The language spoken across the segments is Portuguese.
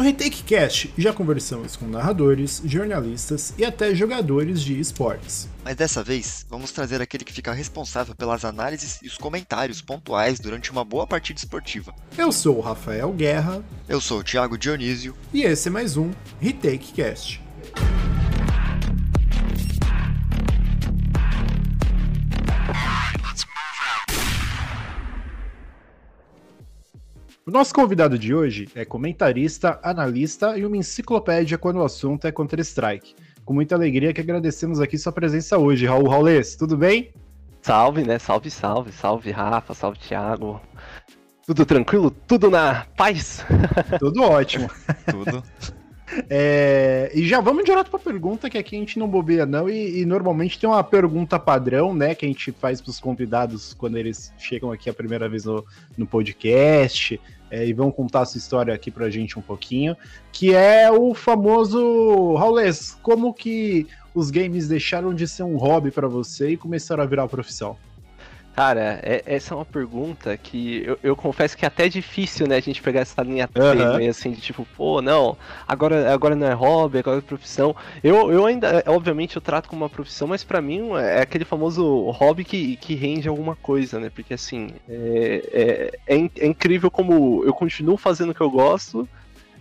No Retake Cast já conversamos com narradores, jornalistas e até jogadores de esportes. Mas dessa vez, vamos trazer aquele que fica responsável pelas análises e os comentários pontuais durante uma boa partida esportiva. Eu sou o Rafael Guerra. Eu sou o Thiago Dionísio. E esse é mais um Retake Cast. O nosso convidado de hoje é comentarista, analista e uma enciclopédia quando o assunto é Counter-Strike. Com muita alegria que agradecemos aqui sua presença hoje, Raul Raulês. Tudo bem? Salve, né? Salve, salve, salve, Rafa, salve, Thiago. Tudo tranquilo? Tudo na paz? Tudo ótimo. Tudo. É, e já vamos direto para a pergunta, que aqui a gente não bobeia não, e, e, normalmente tem uma pergunta padrão, né, que a gente faz para os convidados quando eles chegam aqui a primeira vez no, no podcast, é, e vão contar a sua história aqui pra gente um pouquinho, que é o famoso Raulês, como que os games deixaram de ser um hobby para você e começaram a virar profissão? Cara, é, essa é uma pergunta que eu, eu, confesso que é até difícil, né, a gente pegar essa linha uhum. meio assim, de tipo, pô, não, agora, agora não é hobby, agora é profissão. Eu, eu ainda, obviamente, eu trato como uma profissão, mas para mim é aquele famoso hobby que, que rende alguma coisa, né, porque assim, é, é, é, é incrível como eu continuo fazendo o que eu gosto,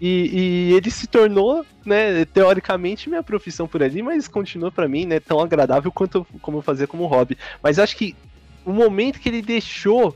e, e, ele se tornou, né, teoricamente minha profissão por ali, mas continua para mim, né, tão agradável quanto como eu fazia como hobby. Mas acho que o momento que ele deixou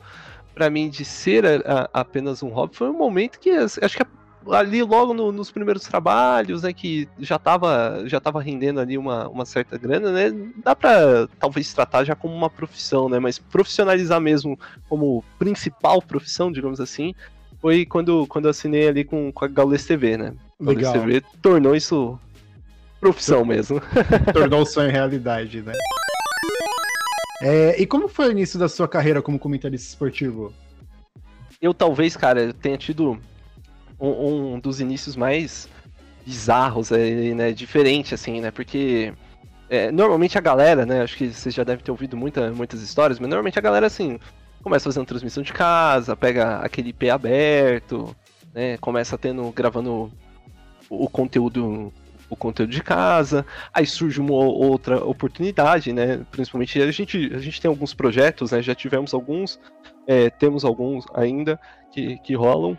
para mim de ser a, a, apenas um hobby foi um momento que acho que ali logo no, nos primeiros trabalhos, né, que já estava já tava rendendo ali uma, uma certa grana, né, dá para talvez tratar já como uma profissão, né, mas profissionalizar mesmo como principal profissão, digamos assim, foi quando, quando eu assinei ali com, com a Gaules TV, né. Legal. Gaules TV tornou isso profissão mesmo. Tornou o sonho realidade, né. É, e como foi o início da sua carreira como comentarista esportivo? Eu talvez, cara, tenha tido um, um dos inícios mais bizarros, né, diferente, assim, né, porque é, normalmente a galera, né, acho que vocês já devem ter ouvido muita, muitas histórias, mas normalmente a galera, assim, começa fazendo transmissão de casa, pega aquele IP aberto, né, começa tendo, gravando o conteúdo o conteúdo de casa, aí surge uma outra oportunidade, né? Principalmente a gente, a gente tem alguns projetos, né? Já tivemos alguns, é, temos alguns ainda que, que rolam,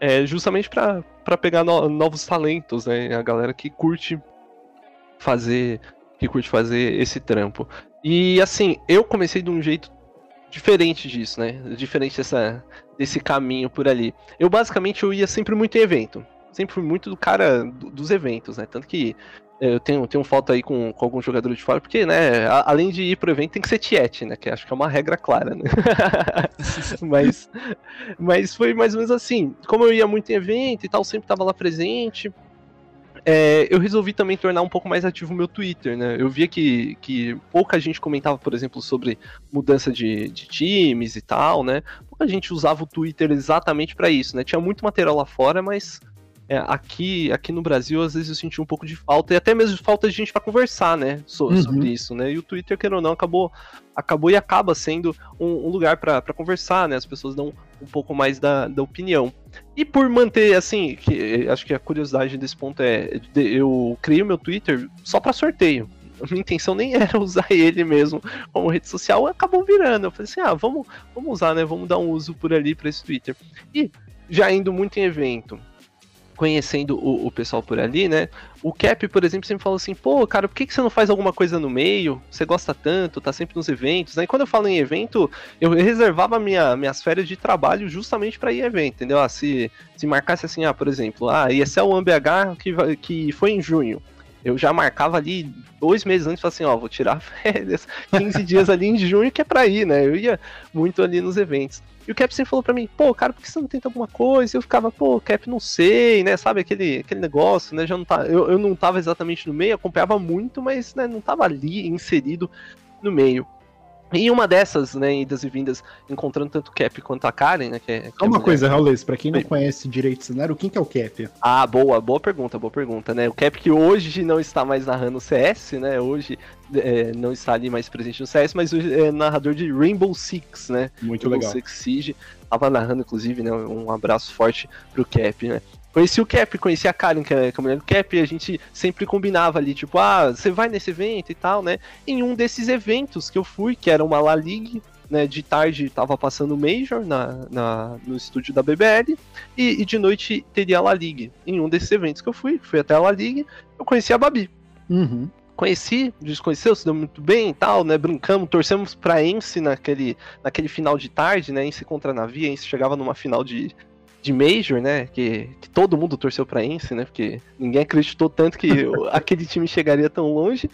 é, justamente para pegar no, novos talentos, né? A galera que curte fazer que curte fazer esse trampo. E assim, eu comecei de um jeito diferente disso, né? Diferente dessa, desse caminho por ali. Eu basicamente eu ia sempre muito em evento sempre fui muito do cara do, dos eventos, né? Tanto que é, eu tenho, tenho foto aí com, com alguns jogadores de fora, porque, né, a, além de ir pro evento, tem que ser tiete, né? Que acho que é uma regra clara, né? mas, mas foi mais ou menos assim. Como eu ia muito em evento e tal, sempre tava lá presente. É, eu resolvi também tornar um pouco mais ativo o meu Twitter, né? Eu via que, que pouca gente comentava, por exemplo, sobre mudança de, de times e tal, né? Pouca gente usava o Twitter exatamente para isso, né? Tinha muito material lá fora, mas é, aqui, aqui no Brasil, às vezes eu senti um pouco de falta, e até mesmo falta de gente para conversar, né, so, uhum. sobre isso, né, e o Twitter, querendo ou não, acabou, acabou e acaba sendo um, um lugar para conversar, né, as pessoas dão um pouco mais da, da opinião. E por manter, assim, que, acho que a curiosidade desse ponto é, eu criei o meu Twitter só para sorteio, minha intenção nem era usar ele mesmo como rede social, acabou virando. Eu falei assim: ah, vamos, vamos usar, né? Vamos dar um uso por ali para esse Twitter. E já indo muito em evento, conhecendo o, o, pessoal por ali, né? O Cap, por exemplo, sempre falou assim, pô, cara, por que, que você não faz alguma coisa no meio? Você gosta tanto, tá sempre nos eventos? E quando eu falo em evento, eu reservava minha, minhas férias de trabalho justamente para ir a evento, entendeu? Ah, se, se marcasse assim, ah, por exemplo, ah, esse é o AMBH que, que foi em junho eu já marcava ali dois meses antes, assim, ó, vou tirar férias, 15 dias ali em junho que é pra ir, né? Eu ia muito ali nos eventos. E o Cap sempre falou pra mim, pô, cara, por que você não tenta alguma coisa? E eu ficava, pô, Cap, não sei, né? Sabe aquele, aquele negócio, né? Já não tá, eu, eu não tava exatamente no meio, acompanhava muito, mas né, não tava ali inserido no meio. E uma dessas, né, idas e vindas, encontrando tanto o Cap quanto a Karen, né? Que é, que é uma coisa, Raul, pra quem não conhece direito o cenário, quem que é o Cap? Ah, boa, boa pergunta, boa pergunta, né? O Cap que hoje não está mais narrando o CS, né? Hoje é, não está ali mais presente no CS, mas hoje é narrador de Rainbow Six, né? Muito Rainbow legal. Six Siege. Tava narrando, inclusive, né? Um abraço forte pro Cap, né? Conheci o Cap, conheci a Karen, que é a mulher do Cap, e a gente sempre combinava ali, tipo, ah, você vai nesse evento e tal, né? Em um desses eventos que eu fui, que era uma La Ligue, né, de tarde tava passando o Major na, na, no estúdio da BBL, e, e, de noite teria a La Ligue. Em um desses eventos que eu fui, fui até a La Ligue, eu conheci a Babi. Uhum. Conheci, desconheceu, se deu muito bem e tal, né? Brincamos, torcemos pra Ence naquele, naquele final de tarde, né? Ence contra a Navi, Ence chegava numa final de, de Major, né? Que, que todo mundo torceu pra Ence, né? Porque ninguém acreditou tanto que aquele time chegaria tão longe.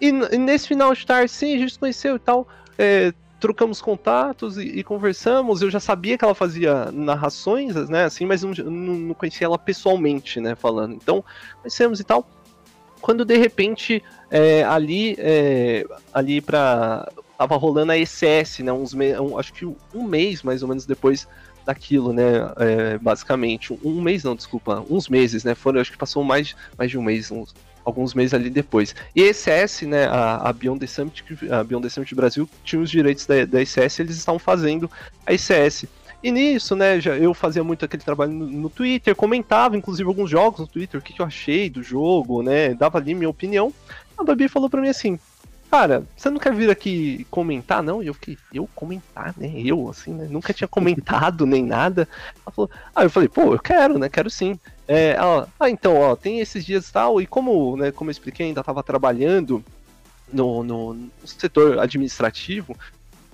E, e, nesse final de tarde, sim, a gente se conheceu e tal. É, trocamos contatos e, e, conversamos. Eu já sabia que ela fazia narrações, né? Assim, mas não, não conhecia ela pessoalmente, né? Falando. Então, conhecemos e tal. Quando de repente é, ali, é, ali para tava rolando a ECS, né? Uns me... um, acho que um mês mais ou menos depois daquilo, né? É, basicamente um mês não, desculpa, uns meses, né? Foram, acho que passou mais, mais de um mês, uns, alguns meses ali depois. E a ECS, né? A, a Beyond the Summit, a Beyond the Summit Brasil tinha os direitos da, da ECS, eles estavam fazendo a ECS. E nisso, né, já, eu fazia muito aquele trabalho no, no, Twitter, comentava inclusive alguns jogos no Twitter, o que, que eu achei do jogo, né, dava ali minha opinião. A Babi falou pra mim assim, cara, você não quer vir aqui comentar, não? E eu fiquei, eu comentar, né? Eu, assim, né? Nunca tinha comentado nem nada. Ela falou, ah, eu falei, pô, eu quero, né? Quero sim. É, ela, ah, então, ó, tem esses dias e tal, e como, né, como eu expliquei, ainda tava trabalhando no, no, no setor administrativo,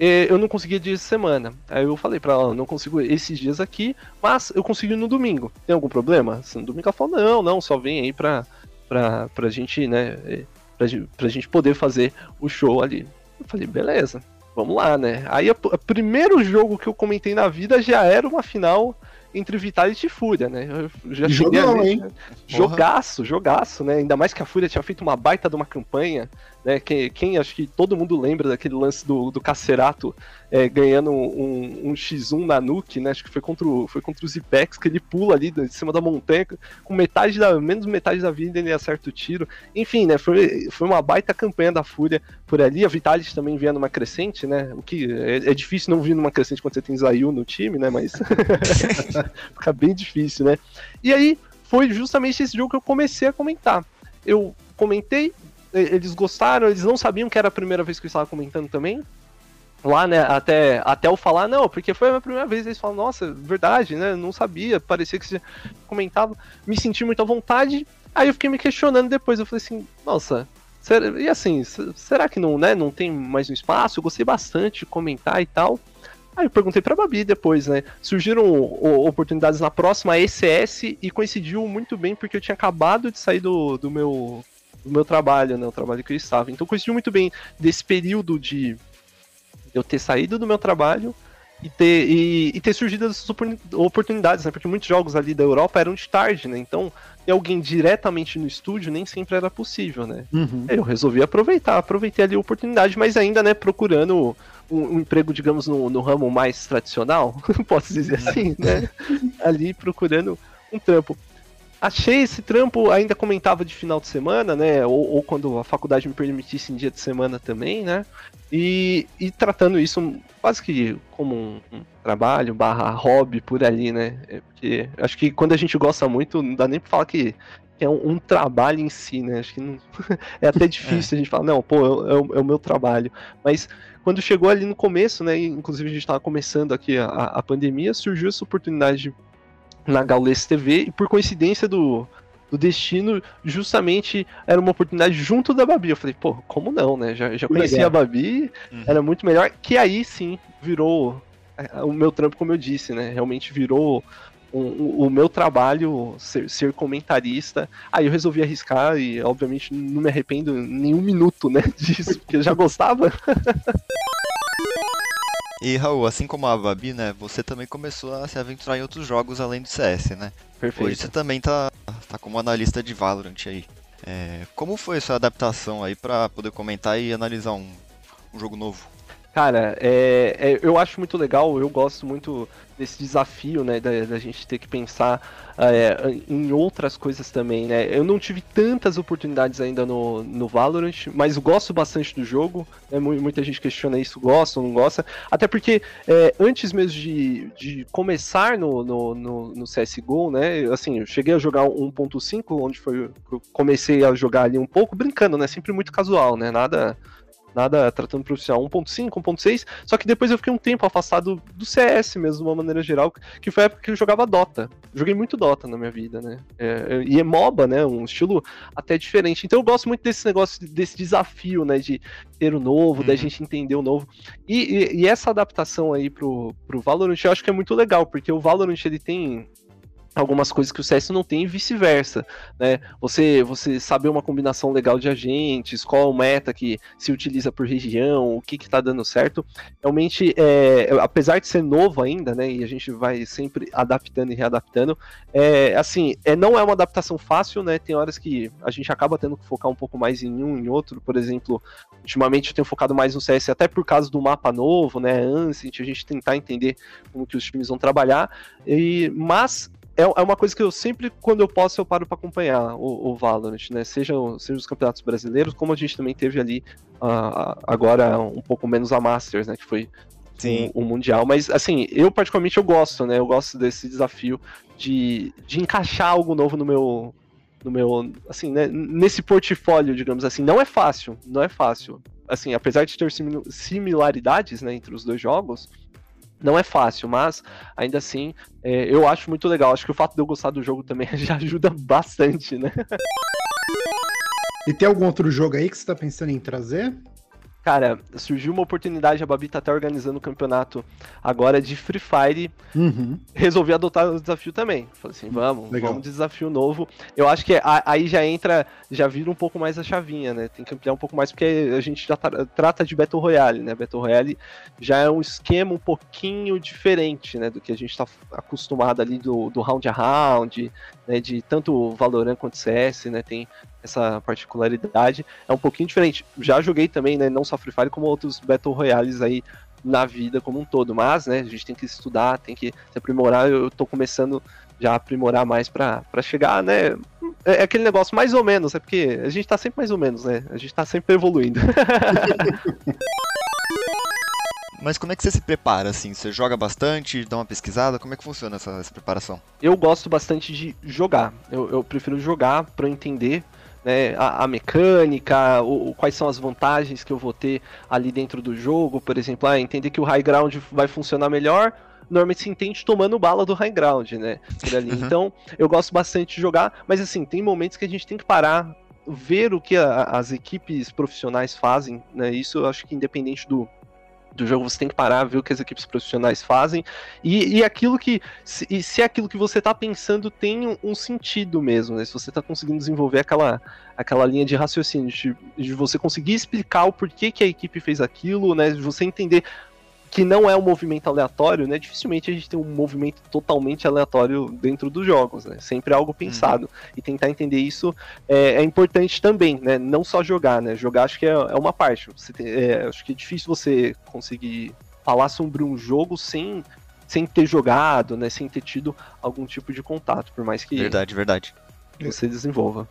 eu não conseguia dia de semana. Aí eu falei pra ela, não consigo esses dias aqui, mas eu consigo no domingo. Tem algum problema? Assim, no domingo ela falou, não, não, só vem aí pra, pra, pra gente, né, eh, pra, pra gente poder fazer o show ali. Eu falei, beleza, vamos lá, né. Aí o primeiro jogo que eu comentei na vida já era uma final entre Vitality e Fúria, né? Eu já Jogão, hein? Jogaço, jogaço, né? Ainda mais que a Fúria tinha feito uma baita de uma campanha, né? Quem, quem acho que todo mundo lembra daquele lance do, do Cacerato é, ganhando um, um, X1 na Nuke, né? Acho que foi contra o, foi contra o Zipex, que ele pula ali de cima da montanha, com metade da, menos metade da vida ele acerta o tiro. Enfim, né? Foi, foi uma baita campanha da Fúria por ali. A Vitality também vinha numa crescente, né? O que é, é difícil não vir numa crescente quando você tem Zayu no time, né? Mas fica bem difícil, né? E aí foi justamente esse jogo que eu comecei a comentar. Eu comentei, eles gostaram, eles não sabiam que era a primeira vez que eu estava comentando também lá, né, até, até eu falar, não, porque foi a minha primeira vez, eles falam, nossa, verdade, né, não sabia, parecia que você comentava, me senti muito à vontade, aí eu fiquei me questionando depois, eu falei assim, nossa, será, e assim, será que não, né, não tem mais um espaço? Eu gostei bastante de comentar e tal. Aí eu perguntei pra Babi depois, né? Surgiram oportunidades na próxima ECS e coincidiu muito bem porque eu tinha acabado de sair do, do meu do meu trabalho, né? O trabalho que eu estava. Então coincidiu muito bem desse período de eu ter saído do meu trabalho e ter, e, e, ter surgido essas oportunidades, né? Porque muitos jogos ali da Europa eram de tarde, né? Então, ter alguém diretamente no estúdio nem sempre era possível, né? Uhum. Eu resolvi aproveitar, aproveitei ali a oportunidade, mas ainda, né, procurando um, um emprego, digamos, no, no, ramo mais tradicional, posso dizer assim, né? ali procurando um trampo achei esse trampo, ainda comentava de final de semana, né? Ou, ou, quando a faculdade me permitisse em dia de semana também, né? E, e tratando isso quase que como um, um, trabalho barra hobby por ali, né? É porque acho que quando a gente gosta muito, não dá nem pra falar que, é um, um, trabalho em si, né? Acho que não, é até difícil é. a gente falar, não, pô, é, é, o, é, o, meu trabalho. Mas quando chegou ali no começo, né? Inclusive a gente estava começando aqui a, a pandemia, surgiu essa oportunidade de na Gaules TV, e por coincidência do, do destino, justamente era uma oportunidade junto da Babi. Eu falei, pô, como não, né? Já, já conhecia a Babi, uhum. era muito melhor, que aí sim virou é, o meu trampo, como eu disse, né? Realmente virou o, o, o meu trabalho ser, ser, comentarista. Aí eu resolvi arriscar e, obviamente, não me arrependo nenhum minuto, né, disso, porque eu já gostava. E Raul, assim como a Babi, né, você também começou a se aventurar em outros jogos além do CS, né? Perfeito. Hoje você também tá, tá como analista de Valorant aí. É, como foi a sua adaptação aí para poder comentar e analisar um, um jogo novo? Cara, é, é, eu acho muito legal, eu gosto muito desse desafio, né, da, da gente ter que pensar é, em outras coisas também, né. Eu não tive tantas oportunidades ainda no, no Valorant, mas gosto bastante do jogo, né, muita gente questiona isso, gosta ou não gosta, até porque é, antes mesmo de, de começar no, no, no, no, CSGO, né, assim, eu cheguei a jogar 1.5, onde foi, comecei a jogar ali um pouco, brincando, né, sempre muito casual, né, nada nada tratando profissional 1.5, 1.6, só que depois eu fiquei um tempo afastado do CS mesmo, de uma maneira geral, que foi a época que eu jogava Dota. Joguei muito Dota na minha vida, né? É, e é MOBA, né? Um estilo até diferente. Então eu gosto muito desse negócio, desse desafio, né? De ter o novo, uhum. da gente entender o novo. E, e, e, essa adaptação aí pro, pro Valorant eu acho que é muito legal, porque o Valorant ele tem algumas coisas que o CS não tem e vice-versa, né? Você você saber uma combinação legal de agentes, qual o meta que se utiliza por região, o que que tá dando certo, realmente é, apesar de ser novo ainda, né? E a gente vai sempre adaptando e readaptando, é assim, é não é uma adaptação fácil, né? Tem horas que a gente acaba tendo que focar um pouco mais em um em outro, por exemplo, ultimamente eu tenho focado mais no CS até por causa do mapa novo, né? Ancient, a gente tentar entender como que os times vão trabalhar e mas é, é uma coisa que eu sempre, quando eu posso, eu paro para acompanhar o, o Valorant, né? Seja, seja os campeonatos brasileiros, como a gente também teve ali uh, agora um pouco menos a Masters, né? Que foi Sim. O, o, Mundial. Mas, assim, eu particularmente eu gosto, né? Eu gosto desse desafio de, de encaixar algo novo no meu. No meu, assim, né, nesse portfólio, digamos assim, não é fácil, não é fácil. Assim, apesar de ter similaridades, né, entre os dois jogos, não é fácil, mas ainda assim é, eu acho muito legal. Acho que o fato de eu gostar do jogo também já ajuda bastante, né? E tem algum outro jogo aí que você tá pensando em trazer? Cara, surgiu uma oportunidade, a Babi tá até organizando o um campeonato agora de Free Fire. Uhum. Resolvi adotar o desafio também. Falei assim, vamos, Legal. vamos desafio novo. Eu acho que aí já entra, já vira um pouco mais a chavinha, né? Tem que ampliar um pouco mais, porque a gente já tra trata de Battle Royale, né? Battle Royale já é um esquema um pouquinho diferente, né? Do que a gente tá acostumado ali do, do round a round, né? De tanto Valorant quanto CS, né? Tem essa particularidade. É um pouquinho diferente. Já joguei também, né? Não só Free Fire, como outros Battle Royales aí na vida como um todo. Mas, né, a gente tem que estudar, tem que se aprimorar. Eu tô começando já a aprimorar mais para chegar, né? É, é aquele negócio mais ou menos, é porque a gente tá sempre mais ou menos, né? A gente tá sempre evoluindo. Mas como é que você se prepara, assim? Você joga bastante, dá uma pesquisada? Como é que funciona essa, essa preparação? Eu gosto bastante de jogar. Eu, eu prefiro jogar para entender né, a, a, mecânica, o, quais são as vantagens que eu vou ter ali dentro do jogo, por exemplo, ah, entender que o high ground vai funcionar melhor, normalmente se entende tomando bala do high ground, né? Uhum. Então, eu gosto bastante de jogar, mas assim, tem momentos que a gente tem que parar, ver o que a, as equipes profissionais fazem, né? Isso eu acho que independente do, do jogo, você tem que parar, ver o que as equipes profissionais fazem e, e aquilo que. Se, e se aquilo que você está pensando tem um, um, sentido mesmo, né? Se você está conseguindo desenvolver aquela, aquela linha de raciocínio, de, de, você conseguir explicar o porquê que a equipe fez aquilo, né? De você entender que não é um movimento aleatório, né? Dificilmente a gente tem um movimento totalmente aleatório dentro dos jogos, né? Sempre algo pensado. Uhum. E tentar entender isso é, é, importante também, né? Não só jogar, né? Jogar acho que é, é uma parte. Tem, é, acho que é difícil você conseguir falar sobre um jogo sem, sem ter jogado, né? Sem ter tido algum tipo de contato, por mais que. Verdade, verdade. Você desenvolva.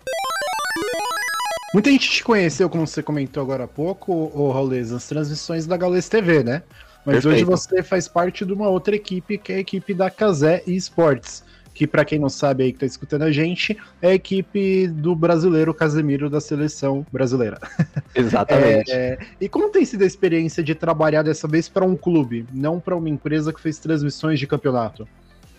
Muita gente te conheceu, como você comentou agora há pouco, o Raulês, nas transmissões da Gaules TV, né? Mas Perfeito. hoje você faz parte de uma outra equipe, que é a equipe da Casé Esportes. Que, para quem não sabe aí que tá escutando a gente, é a equipe do brasileiro Casemiro da seleção brasileira. Exatamente. É, e como tem sido a experiência de trabalhar dessa vez para um clube, não para uma empresa que fez transmissões de campeonato?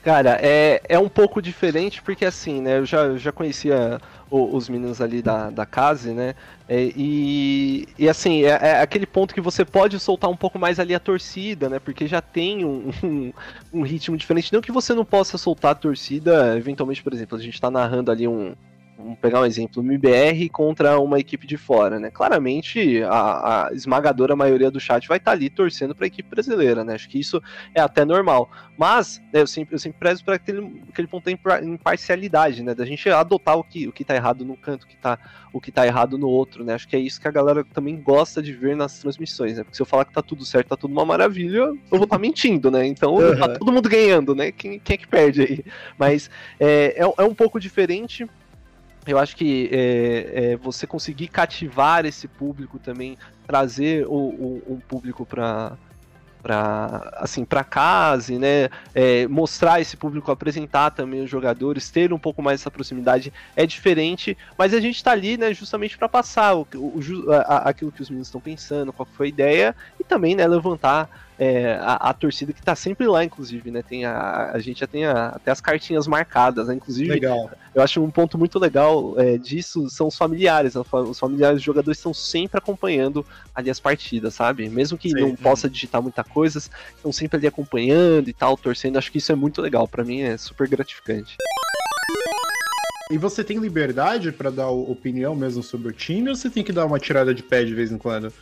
Cara, é, é um pouco diferente porque assim, né? Eu já, já conhecia o, os meninos ali da, da casa, né? É, e, e assim, é, é, aquele ponto que você pode soltar um pouco mais ali a torcida, né? Porque já tem um, um, um, ritmo diferente. Não que você não possa soltar a torcida, eventualmente, por exemplo, a gente tá narrando ali um, vamos pegar um exemplo, o MBR contra uma equipe de fora, né? Claramente a, a esmagadora maioria do chat vai estar tá ali torcendo para a equipe brasileira, né? Acho que isso é até normal. Mas né, eu, sempre, eu sempre prezo para aquele, aquele ponto da imparcialidade, né? Da gente adotar o que, o que tá errado num canto, o que tá, o que tá errado no outro, né? Acho que é isso que a galera também gosta de ver nas transmissões, né? Porque se eu falar que tá tudo certo, tá tudo uma maravilha, eu vou estar tá mentindo, né? Então uhum. tá todo mundo ganhando, né? Quem, quem é que perde aí? Mas é, é, é um pouco diferente eu acho que é, é, você conseguir cativar esse público também, trazer o, o público para para assim para casa, né? É, mostrar esse público, apresentar também os jogadores, ter um pouco mais essa proximidade é diferente, mas a gente está ali, né? Justamente para passar o, o, a, aquilo que os meninos estão pensando, qual foi a ideia e também, né? Levantar é, a, a, torcida que está sempre lá, inclusive, né? Tem a, a gente já tem a, até as cartinhas marcadas, né? Inclusive, legal. eu acho um ponto muito legal é, disso são os familiares. Né? Os familiares dos jogadores estão sempre acompanhando ali as partidas, sabe? Mesmo que Sim. não possa digitar muita coisa, estão sempre ali acompanhando e tal, torcendo. Acho que isso é muito legal. para mim é super gratificante. E você tem liberdade para dar opinião mesmo sobre o time ou você tem que dar uma tirada de pé de vez em quando?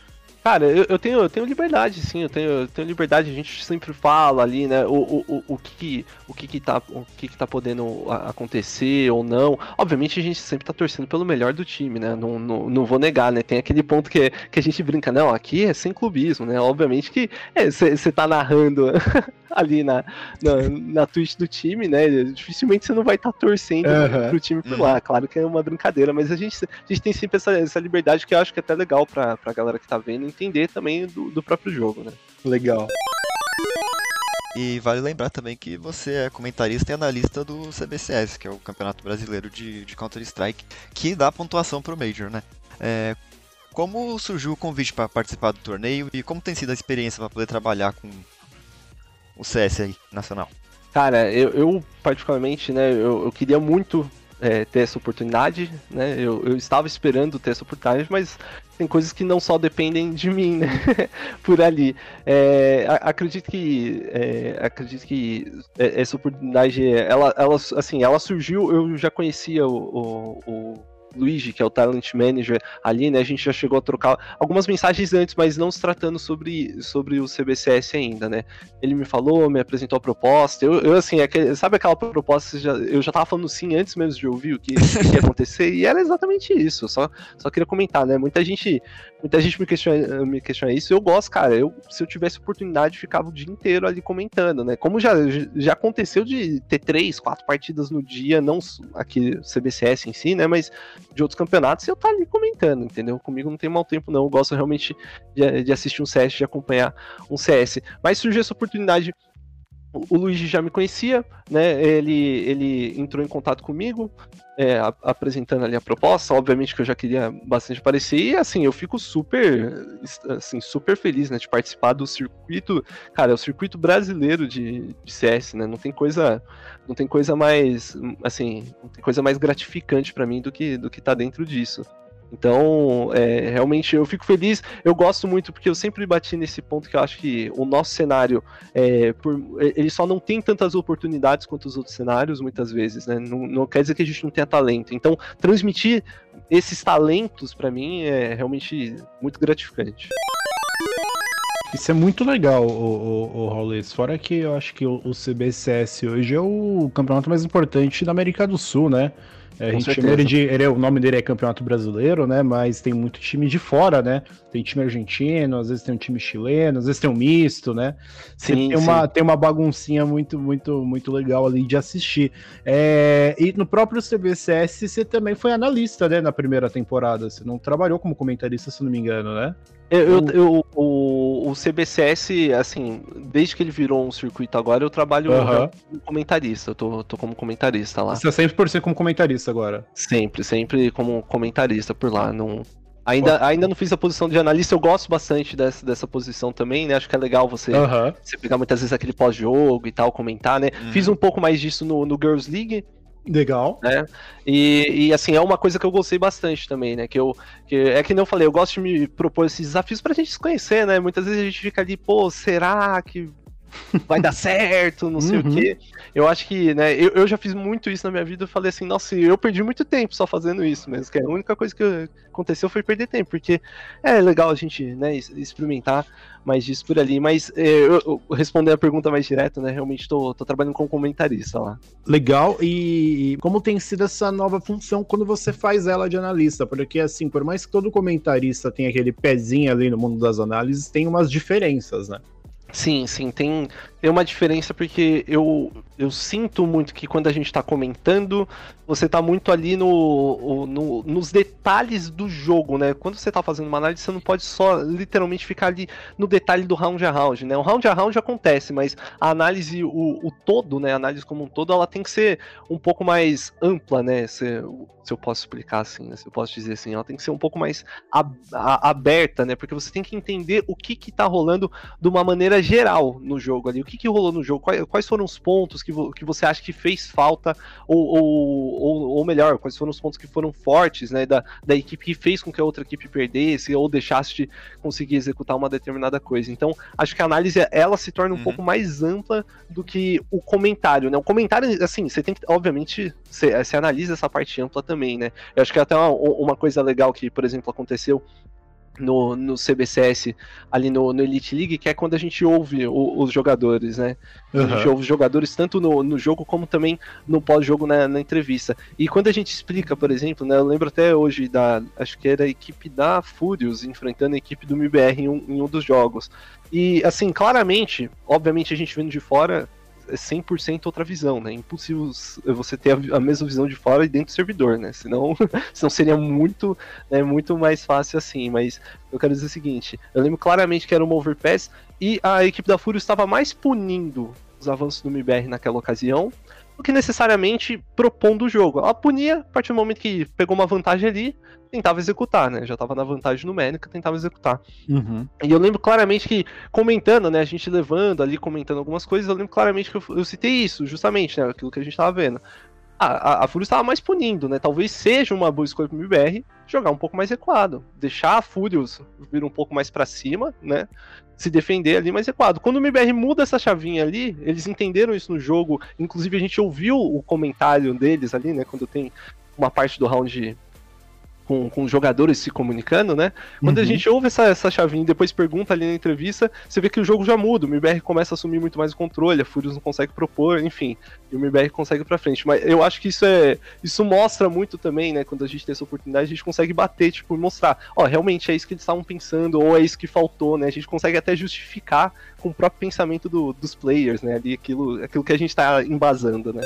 Cara, eu, eu, tenho, eu tenho liberdade, sim, eu tenho, eu tenho liberdade, a gente sempre fala ali, né, o, o, o, o, que, o, que, que, tá, o que, que tá podendo acontecer ou não. Obviamente a gente sempre tá torcendo pelo melhor do time, né, não, não, não vou negar, né, tem aquele ponto que, que a gente brinca, não, aqui é sem clubismo, né, obviamente que você é, tá narrando ali na, na, na Twitch do time, né, dificilmente você não vai estar tá torcendo uhum. pro time por lá, claro que é uma brincadeira, mas a gente, a gente tem sempre essa, essa liberdade que eu acho que é até legal pra, pra galera que tá vendo entender também do, do próprio jogo, né? Legal. E vale lembrar também que você é comentarista e analista do CBCS, que é o Campeonato Brasileiro de, de Counter-Strike, que dá pontuação pro Major, né? É, como surgiu o convite para participar do torneio e como tem sido a experiência para poder trabalhar com o CS aí, nacional? Cara, eu, eu particularmente, né, eu, eu queria muito é, ter essa oportunidade, né? Eu, eu estava esperando ter essa oportunidade, mas tem coisas que não só dependem de mim, né? Por ali. É, acredito que é, acredito que essa oportunidade, ela, ela, assim, ela surgiu. Eu já conhecia o, o, o Luigi, que é o Talent Manager ali, né? A gente já chegou a trocar algumas mensagens antes, mas não se tratando sobre, sobre o CBCS ainda, né? Ele me falou, me apresentou a proposta. Eu, eu assim, é sabe aquela proposta? Já, eu já tava falando sim antes mesmo de ouvir o que, que ia acontecer, e era exatamente isso. Só, só queria comentar, né? Muita gente Muita gente me questiona, me questiona isso. Eu gosto, cara. Eu, se eu tivesse oportunidade, ficava o dia inteiro ali comentando, né? Como já, já aconteceu de ter três, quatro partidas no dia, não aqui CBCS em si, né? Mas de outros campeonatos, eu tá ali comentando, entendeu? Comigo não tem mau tempo, não. Eu gosto realmente de, de assistir um CS, de acompanhar um CS. Mas surgiu essa oportunidade o Luigi já me conhecia, né? Ele, ele entrou em contato comigo, é, a, apresentando ali a proposta. Obviamente que eu já queria bastante aparecer. E assim, eu fico super, assim, super feliz, né? De participar do circuito. Cara, é o circuito brasileiro de, de CS, né? Não tem coisa, não tem coisa mais, assim, não tem coisa mais gratificante para mim do que, do que tá dentro disso. Então, é, realmente eu fico feliz. Eu gosto muito porque eu sempre bati nesse ponto que eu acho que o nosso cenário, é, por, ele só não tem tantas oportunidades quanto os outros cenários, muitas vezes, né? Não, não quer dizer que a gente não tenha talento. Então, transmitir esses talentos, para mim, é realmente muito gratificante. Isso é muito legal, o, o, o Fora que eu acho que o, o CBCS hoje é o campeonato mais importante da América do Sul, né? É, a gente chama ele de. Ele, é, o nome dele é Campeonato Brasileiro, né? Mas tem muito time de fora, né? Tem time argentino, às vezes tem um time chileno, às vezes tem um misto, né? Sim, tem, uma, tem uma baguncinha muito, muito, muito legal ali de assistir. É, e no próprio CBCS você também foi analista, né? Na primeira temporada. Você não trabalhou como comentarista, se não me engano, né? Eu, eu, eu, o, o CBCS, assim, desde que ele virou um circuito agora, eu trabalho uhum. como comentarista. Eu tô, tô como comentarista lá. Você é sempre por ser como comentarista agora? Sempre, sempre como comentarista por lá. Não, Ainda, ainda não fiz a posição de analista, eu gosto bastante dessa, dessa posição também, né? Acho que é legal você, uhum. você pegar muitas vezes aquele pós-jogo e tal, comentar, né? Uhum. Fiz um pouco mais disso no, no Girls League, Legal. Né? E, e, assim, é uma coisa que eu gostei bastante também, né? Que eu. Que, é que nem eu falei, eu gosto de me propor esses desafios pra gente se conhecer, né? Muitas vezes a gente fica ali, pô, será que vai dar certo, não sei uhum. o quê. Eu acho que, né, eu, eu já fiz muito isso na minha vida, eu falei assim, nossa, eu perdi muito tempo só fazendo isso mesmo, que a única coisa que aconteceu foi perder tempo, porque é legal a gente, né, experimentar mais disso por ali, mas é, eu, eu responder a pergunta mais direto, né, realmente tô, tô trabalhando como comentarista lá. Legal, e como tem sido essa nova função quando você faz ela de analista? Porque, assim, por mais que todo comentarista tenha aquele pezinho ali no mundo das análises, tem umas diferenças, né? Sim, sim, tem, tem uma diferença porque eu, eu sinto muito que quando a gente está comentando, você está muito ali no, no, nos detalhes do jogo, né? Quando você está fazendo uma análise, você não pode só literalmente ficar ali no detalhe do round a round, né? O round a round acontece, mas a análise, o, o todo, né? A análise como um todo, ela tem que ser um pouco mais ampla, né? Se, se eu posso explicar assim, né? Se eu posso dizer assim, ela tem que ser um pouco mais ab aberta, né? Porque você tem que entender o que que tá rolando de uma maneira geral no jogo ali. O que que rolou no jogo? Quais, quais foram os pontos que, vo que você acha que fez falta? Ou, ou, ou, ou, melhor, quais foram os pontos que foram fortes, né? Da, da equipe que fez com que a outra equipe perdesse ou deixasse de conseguir executar uma determinada coisa. Então, acho que a análise, ela se torna um uhum. pouco mais ampla do que o comentário, né? O comentário, assim, você tem que, obviamente, você, você analisa essa parte ampla também, né? Eu acho que até uma, uma coisa legal que, por exemplo, aconteceu no, no CBCS, ali no, no, Elite League, que é quando a gente ouve o, os jogadores, né? Uhum. A gente ouve os jogadores tanto no, no jogo como também no pós-jogo na, na, entrevista. E quando a gente explica, por exemplo, né? Eu lembro até hoje da. Acho que era a equipe da Furious enfrentando a equipe do MBR em um, em um dos jogos. E assim, claramente, obviamente a gente vendo de fora, é 100% outra visão, né? É impossível você ter a, mesma visão de fora e dentro do servidor, né? Senão, senão seria muito, né, muito mais fácil assim. Mas eu quero dizer o seguinte: eu lembro claramente que era uma overpass e a equipe da Fúria estava mais punindo os avanços do MBR naquela ocasião do que necessariamente propondo o jogo. Ela punia a partir do momento que pegou uma vantagem ali, tentava executar, né? Já tava na vantagem numérica, tentava executar. Uhum. E eu lembro claramente que, comentando, né? A gente levando ali, comentando algumas coisas, eu lembro claramente que eu, eu citei isso, justamente, né? Aquilo que a gente tava vendo. A, a, a Fúria estava mais punindo, né? Talvez seja uma boa escolha pro MBR jogar um pouco mais recuado. Deixar a Furious vir um pouco mais para cima, né? Se defender ali mais recuado. Quando o MBR muda essa chavinha ali, eles entenderam isso no jogo. Inclusive, a gente ouviu o comentário deles ali, né? Quando tem uma parte do round com, com os jogadores se comunicando, né? Quando uhum. a gente ouve essa, essa chavinha e depois pergunta ali na entrevista, você vê que o jogo já muda, o MBR começa a assumir muito mais o controle, a Furious não consegue propor, enfim, e o MBR consegue para frente. Mas eu acho que isso é. Isso mostra muito também, né? Quando a gente tem essa oportunidade, a gente consegue bater, tipo, mostrar, ó, realmente é isso que eles estavam pensando, ou é isso que faltou, né? A gente consegue até justificar com o próprio pensamento do, dos players, né? Ali aquilo, aquilo que a gente tá embasando, né?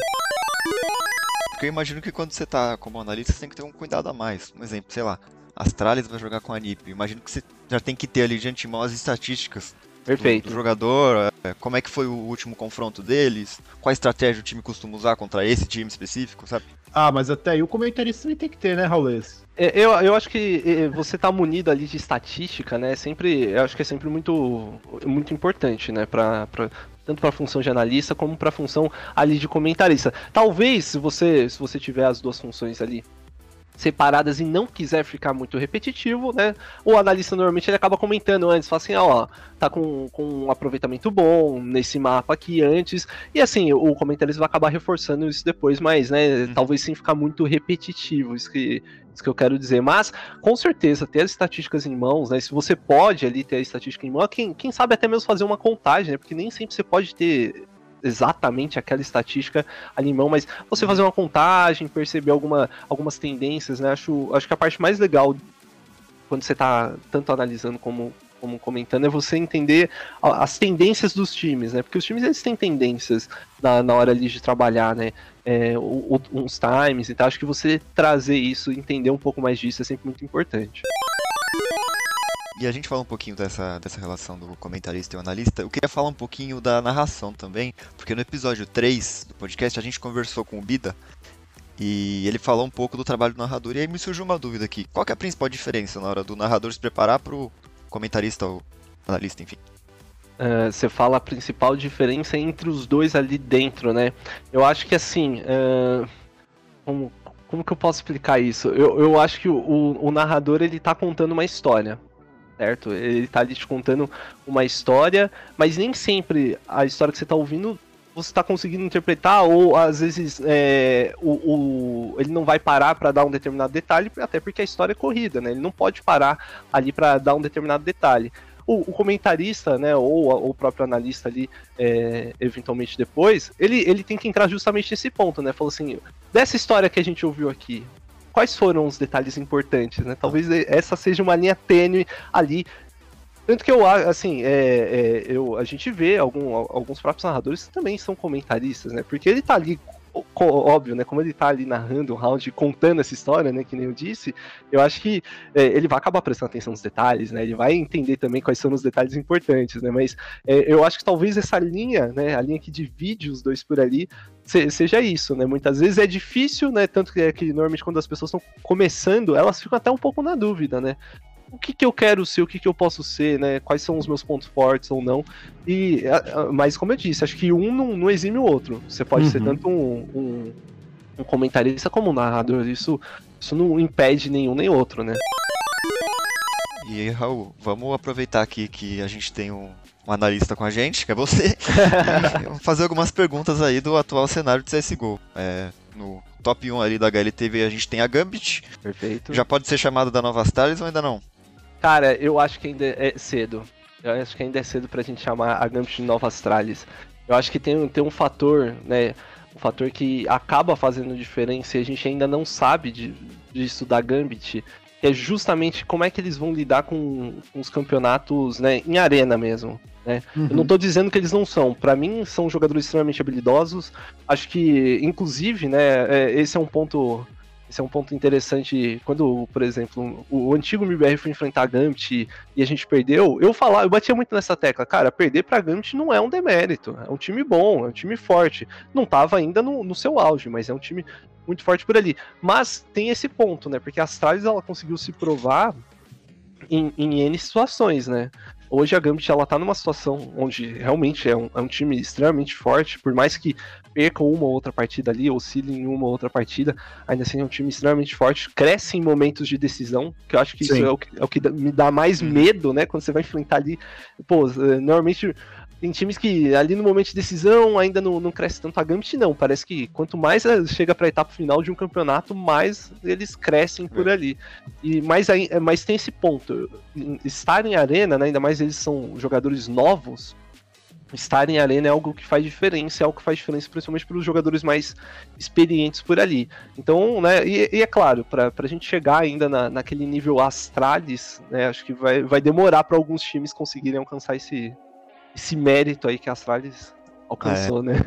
Porque eu imagino que quando você tá como analista, você tem que ter um cuidado a mais. Um exemplo, sei lá, Astralis vai jogar com a NiP. Imagino que você já tem que ter ali de antemão as estatísticas Perfeito. Do, do jogador, é, como é que foi o último confronto deles, qual estratégia o time costuma usar contra esse time específico, sabe? Ah, mas até aí o comentarista também tem que ter, né, Raulês? É, eu, eu acho que você tá munido ali de estatística, né? Sempre, eu acho que é sempre muito, muito importante, né? Pra, pra, tanto para a função de analista como para a função ali de comentarista. Talvez se você se você tiver as duas funções ali separadas e não quiser ficar muito repetitivo, né? O analista normalmente ele acaba comentando antes, fala assim, ó, tá com, com um aproveitamento bom nesse mapa aqui antes, e assim, o comentarista vai acabar reforçando isso depois, mas, né, uhum. talvez sem ficar muito repetitivo, isso que, isso que eu quero dizer. Mas, com certeza, ter as estatísticas em mãos, né? Se você pode ali ter a estatística em mão, quem, quem sabe até mesmo fazer uma contagem, né? Porque nem sempre você pode ter exatamente aquela estatística mão, mas você fazer uma contagem, perceber alguma, algumas tendências, né? Acho, acho que a parte mais legal quando você está tanto analisando como, como comentando, é você entender as tendências dos times, né? Porque os times eles têm tendências na, na hora ali de trabalhar, né? É, uns times e tal. Acho que você trazer isso, entender um pouco mais disso é sempre muito importante. E a gente fala um pouquinho dessa, dessa relação do comentarista e o analista. Eu queria falar um pouquinho da narração também, porque no episódio 3 do podcast a gente conversou com o Bida e ele falou um pouco do trabalho do narrador. E aí me surgiu uma dúvida aqui: qual é a principal diferença na hora do narrador se preparar para o comentarista ou analista, enfim? Uh, você fala a principal diferença entre os dois ali dentro, né? Eu acho que assim. Uh, como, como que eu posso explicar isso? Eu, eu acho que o, o, narrador ele tá contando uma história certo? Ele tá ali te contando uma história, mas nem sempre a história que você tá ouvindo você está conseguindo interpretar, ou às vezes é, o, o, ele não vai parar para dar um determinado detalhe, até porque a história é corrida, né? Ele não pode parar ali para dar um determinado detalhe. O, o, comentarista, né, ou, ou o próprio analista ali, é, eventualmente depois, ele, ele tem que entrar justamente nesse ponto, né? Falou assim, dessa história que a gente ouviu aqui, quais foram os detalhes importantes, né? Talvez essa seja uma linha tênue ali tanto que eu, assim, é, é, eu, a gente vê algum, alguns próprios narradores que também são comentaristas, né? Porque ele tá ali, óbvio, né? Como ele tá ali narrando o round, contando essa história, né? Que nem eu disse, eu acho que é, ele vai acabar prestando atenção nos detalhes, né? Ele vai entender também quais são os detalhes importantes, né? Mas é, eu acho que talvez essa linha, né? A linha que divide os dois por ali, seja isso, né? Muitas vezes é difícil, né? Tanto que, é que normalmente quando as pessoas estão começando, elas ficam até um pouco na dúvida, né? o que, que eu quero ser, o que, que eu posso ser, né? Quais são os meus pontos fortes ou não. E, mas como eu disse, acho que um não, não exime o outro. Você pode uhum. ser tanto um, um, um, comentarista como um narrador. Isso, isso não impede nenhum nem outro, né? E Raul, vamos aproveitar aqui que a gente tem um, um analista com a gente, que é você, e fazer algumas perguntas aí do atual cenário de CSGO. É, no top 1 ali da HLTV a gente tem a Gambit. Perfeito. Já pode ser chamada da Nova Stars ou ainda não? Cara, eu acho que ainda é cedo. Eu acho que ainda é cedo pra gente chamar a Gambit de Nova Astralis. Eu acho que tem, tem um fator, né? Um fator que acaba fazendo diferença e a gente ainda não sabe de, disso da Gambit, que é justamente como é que eles vão lidar com, com os campeonatos né, em arena mesmo. Né? Uhum. Eu não estou dizendo que eles não são. Para mim, são jogadores extremamente habilidosos. Acho que, inclusive, né, é, esse é um ponto esse é um ponto interessante. Quando, por exemplo, o, antigo MBR foi enfrentar a Gambit e a gente perdeu, eu falava, eu batia muito nessa tecla, cara, perder pra Gambit não é um demérito. É um time bom, é um time forte. Não tava ainda no, no seu auge, mas é um time muito forte por ali. Mas tem esse ponto, né? Porque a Astralis ela conseguiu se provar em, em N situações, né? Hoje a Gambit ela tá numa situação onde realmente é um, é um time extremamente forte, por mais que percam uma ou outra partida ali, oscilem em uma ou outra partida, ainda assim é um time extremamente forte, cresce em momentos de decisão, que eu acho que Sim. isso é o que, é o que me dá mais uhum. medo, né? Quando você vai enfrentar ali. Pô, eh, normalmente tem times que ali no momento de decisão ainda não, não cresce tanto a Gambit, não. Parece que quanto mais chega para a etapa final de um campeonato, mais eles crescem por é. ali. E mais, aí, mais tem esse ponto. Estar em arena, né, ainda mais eles são jogadores novos, estar em arena é algo que faz diferença, é algo que faz diferença principalmente para os jogadores mais experientes por ali. Então, né, e, e é claro, para a gente chegar ainda na, naquele nível Astralis, né, acho que vai, vai demorar para alguns times conseguirem alcançar esse, esse mérito aí que a Astralis alcançou, é. né?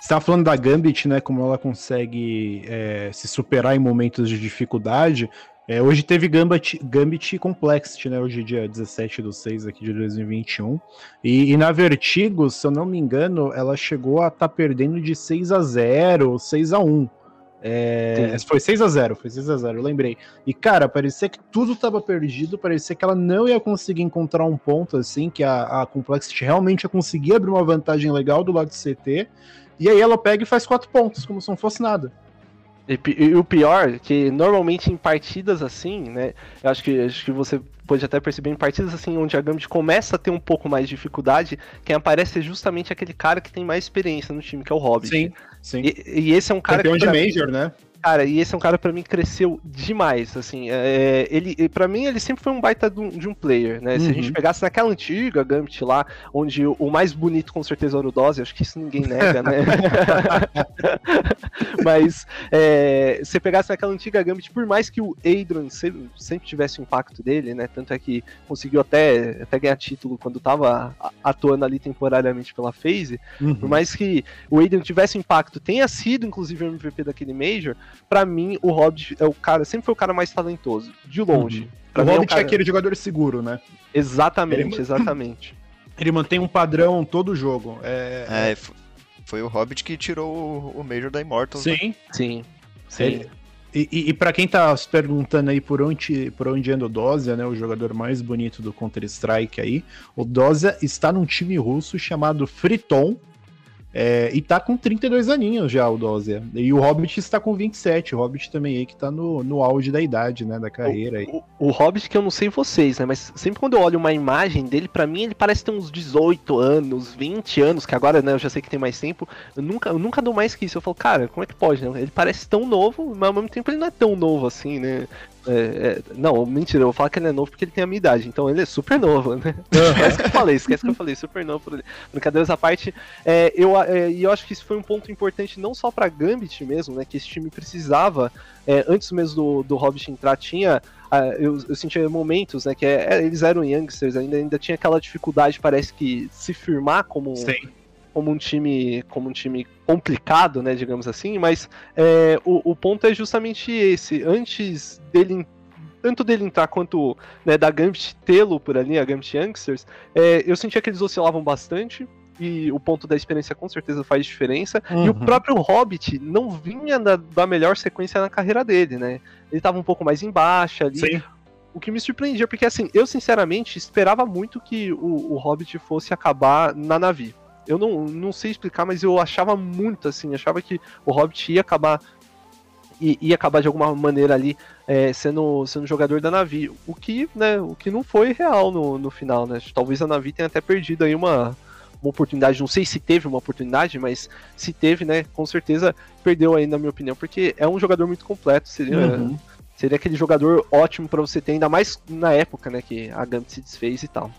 Você tava falando da Gambit, né? Como ela consegue é, se superar em momentos de dificuldade. É, hoje teve Gambit, Gambit Complexity, né? Hoje, dia 17 do 6 aqui de 2021. E, e na Vertigo, se eu não me engano, ela chegou a estar tá perdendo de 6 a 0 6 a 1 é, foi 6 a 0 foi 6 a 0 eu lembrei. E, cara, parecia que tudo estava perdido, parecia que ela não ia conseguir encontrar um ponto assim, que a, a Complexity realmente ia conseguir abrir uma vantagem legal do lado do CT. E aí ela pega e faz quatro pontos, como se não fosse nada. E, e, o pior, que normalmente em partidas assim, né? Eu acho que, acho que você pode até perceber em partidas assim onde a Gambit começa a ter um pouco mais de dificuldade, quem aparece é justamente aquele cara que tem mais experiência no time, que é o Hobbit. Sim, sim. E, e esse é um cara Campeão que. Campeão de Major, né? Cara, e esse é um cara para mim cresceu demais, assim, é, ele, para mim ele sempre foi um baita de um, de um player, né? Uhum. Se a gente uhum. pegasse naquela antiga Gambit lá, onde o, o mais bonito com certeza era o Dose, acho que isso ninguém nega, né? Mas é, se pegasse naquela antiga Gambit, por mais que o Adrian sempre, sempre tivesse o impacto dele, né? Tanto é que conseguiu até, até ganhar título quando tava atuando ali temporariamente pela FaZe, uhum. por mais que o Adrian tivesse impacto, tenha sido inclusive o MVP daquele Major, para mim, o Hobbit é o cara, sempre foi o cara mais talentoso, de longe. Uhum. O Hobbit é, um cara... é, aquele jogador seguro, né? Exatamente, ele... exatamente. Ele mantém um padrão todo o jogo. É, é, foi o Hobbit que tirou o Major da Immortals. Sim, né? sim, sim. Ele... E, e, e para quem tá se perguntando aí por onde, por onde anda o Dozia, né, o jogador mais bonito do Counter-Strike aí, o Dozia está num time russo chamado Friton, É, e tá com 32 aninhos já o Dozia. E o Hobbit está com 27. O Hobbit também aí que tá no, no auge da idade, né? Da carreira aí. O, o, o Hobbit que eu não sei vocês, né? Mas sempre quando eu olho uma imagem dele, para mim ele parece ter uns 18 anos, 20 anos, que agora, né, eu já sei que tem mais tempo. Eu nunca, eu nunca dou mais que isso. Eu falo, cara, como é que pode, né? Ele parece tão novo, mas ao mesmo tempo ele não é tão novo assim, né? É, é, não, mentira, eu vou falar que ele é novo porque ele tem a minha idade, então ele é super novo, né? Uhum. Esquece que eu falei, esquece que eu falei, super novo. Brincadeiras à parte, é, eu, é, eu acho que isso foi um ponto importante não só pra Gambit mesmo, né? Que esse time precisava, é, antes mesmo do, do Hobbit entrar, tinha. Eu, eu sentia momentos, né? Que é, eles eram youngsters, ainda, ainda tinha aquela dificuldade, parece que, se firmar como. Sim como um time como um time complicado, né, digamos assim, mas é, o, o, ponto é justamente esse. Antes dele tanto dele entrar quanto né, da Gambit tê-lo por ali, a Gambit Youngsters, é, eu sentia que eles oscilavam bastante. E o ponto da experiência com certeza faz diferença. Uhum. E o uhum. próprio Hobbit não vinha da, da melhor sequência na carreira dele, né? Ele estava um pouco mais embaixo ali. Sim o que me surpreendia, porque assim, eu sinceramente esperava muito que o, o Hobbit fosse acabar na Navi. Eu não, não sei explicar, mas eu achava muito assim, achava que o Hobbit ia acabar ia acabar de alguma maneira ali é, sendo, sendo jogador da Navi. O que, né, o que não foi real no, no final, né? Talvez a Navi tenha até perdido aí uma, uma oportunidade. Não sei se teve uma oportunidade, mas se teve, né? Com certeza perdeu aí, na minha opinião, porque é um jogador muito completo. Seria, uhum. seria aquele jogador ótimo para você ter, ainda mais na época, né? Que a Gambit se desfez e tal.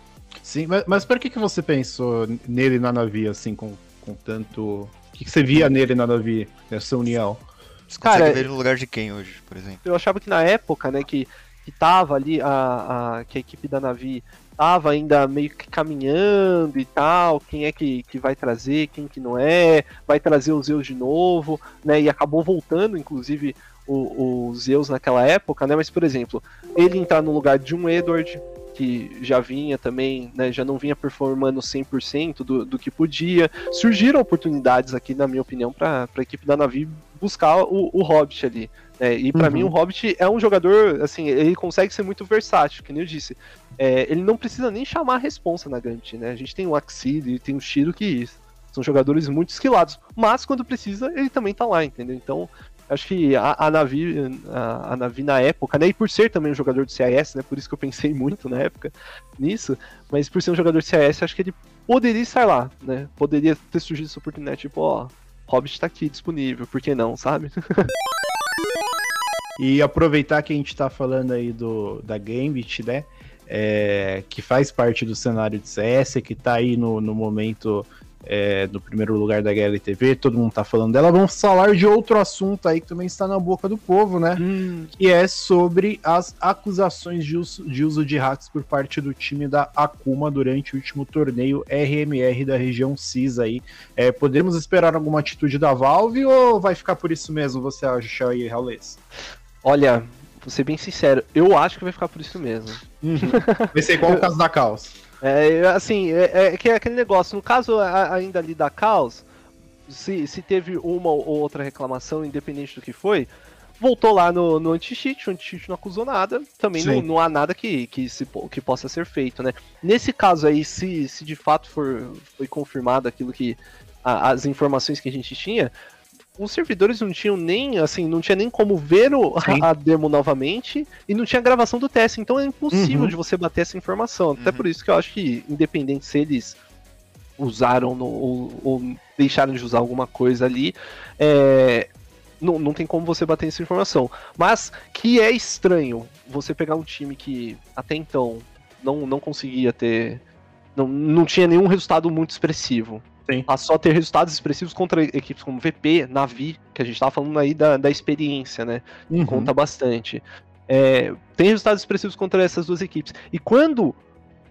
Sim, mas, mas por que, que você pensou nele na Navi, assim, com, com tanto. O que, que você via nele na Navi, nessa união? Você Cara, ver no lugar de quem hoje, por exemplo? Eu achava que na época, né, que, que tava ali a, a, que a equipe da Navi tava ainda meio que caminhando e tal, quem é que, que vai trazer, quem que não é, vai trazer os Zeus de novo, né, e acabou voltando, inclusive, os Zeus naquela época, né, mas, por exemplo, ele entrar no lugar de um Edward, que já vinha também, né, já não vinha performando 100% do, do que podia. Surgiram oportunidades aqui, na minha opinião, para a equipe da Navi buscar o, o Hobbit ali. Né? E para uhum. mim o Hobbit é um jogador, assim, ele consegue ser muito versátil, que nem eu disse. É, ele não precisa nem chamar a responsa na Gant, né? A gente tem o Axid e tem o Shiro que são jogadores muito esquilados, mas quando precisa ele também tá lá, entendeu? Então Acho que a, a Navi, a, a, Navi na época, né? E por ser também um jogador de CIS, né? Por isso que eu pensei muito na época nisso. Mas por ser um jogador de CIS, acho que ele poderia estar lá, né? Poderia ter surgido essa oportunidade, tipo, ó, Hobbit tá aqui disponível, por que não, sabe? e aproveitar que a gente tá falando aí do, da Gambit, né? É, que faz parte do cenário de CS, que tá aí no, no momento é, no primeiro lugar da GLTV, todo mundo tá falando dela. Vamos falar de outro assunto aí que também está na boca do povo, né? Hum. Que é sobre as acusações de uso, de uso de hacks por parte do time da Akuma durante o último torneio RMR da região CIS aí. É, podemos esperar alguma atitude da Valve ou vai ficar por isso mesmo, você acha aí, Raulês? Olha, vou ser bem sincero, eu acho que vai ficar por isso mesmo. Uhum. Vai ser igual o caso da Caos. É, assim, é, é, que é aquele negócio. No caso ainda ali da Caos, se, se teve uma ou outra reclamação, independente do que foi, voltou lá no, no anti-cheat, o anti-cheat não acusou nada, também não, não, há nada que, que, se, que possa ser feito, né? Nesse caso aí, se, se de fato for, foi confirmado aquilo que. A, as informações que a gente tinha, os servidores não tinham nem, assim, não tinha nem como ver o, a, demo novamente e não tinha gravação do teste, então é impossível uhum. de você bater essa informação. Até uhum. por isso que eu acho que, independente se eles usaram no, ou, ou, deixaram de usar alguma coisa ali, é, não, não tem como você bater essa informação. Mas que é estranho você pegar um time que até então não, não conseguia ter. Não, não tinha nenhum resultado muito expressivo. Sim. A ter resultados expressivos contra equipes como VP, Navi, que a gente tava falando aí da, da experiência, né? Uhum. Conta bastante. É, tem resultados expressivos contra essas duas equipes. E quando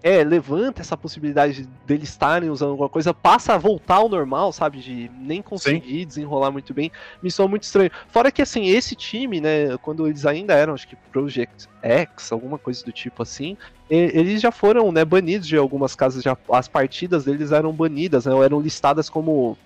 é, levanta essa possibilidade deles estarem usando alguma coisa, passa a voltar ao normal, sabe? De nem conseguir Sim. desenrolar muito bem. Me soa muito estranho. Fora que, assim, esse time, né, quando eles ainda eram, acho que Project X, alguma coisa do tipo assim, eles já foram, né, banidos de algumas casas, já, as partidas deles eram banidas, né, eram listadas como.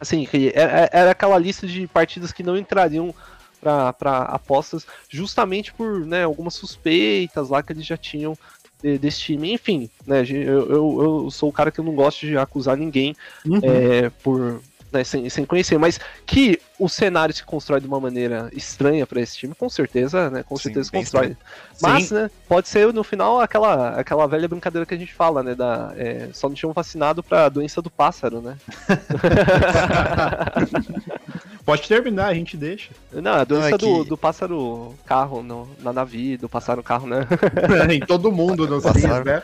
Assim, era, era aquela lista de partidas que não entrariam para apostas, justamente por né, algumas suspeitas lá que eles já tinham desse time. Enfim, né, eu, eu, eu, sou o cara que não gosta de acusar ninguém uhum. é, por, né, sem, sem conhecer, mas que o cenário se constrói de uma maneira estranha para esse time, com certeza, né? Com Sim, certeza se constrói. Mas, Sim. né, pode ser no final aquela, aquela velha brincadeira que a gente fala, né? Da, é, só não tinham vacinado pra doença do pássaro, né? pode terminar, a gente deixa. Não, a doença não, é que... do, do pássaro carro no, na navio, do pássaro carro, né? em todo mundo, nos pássaro. né?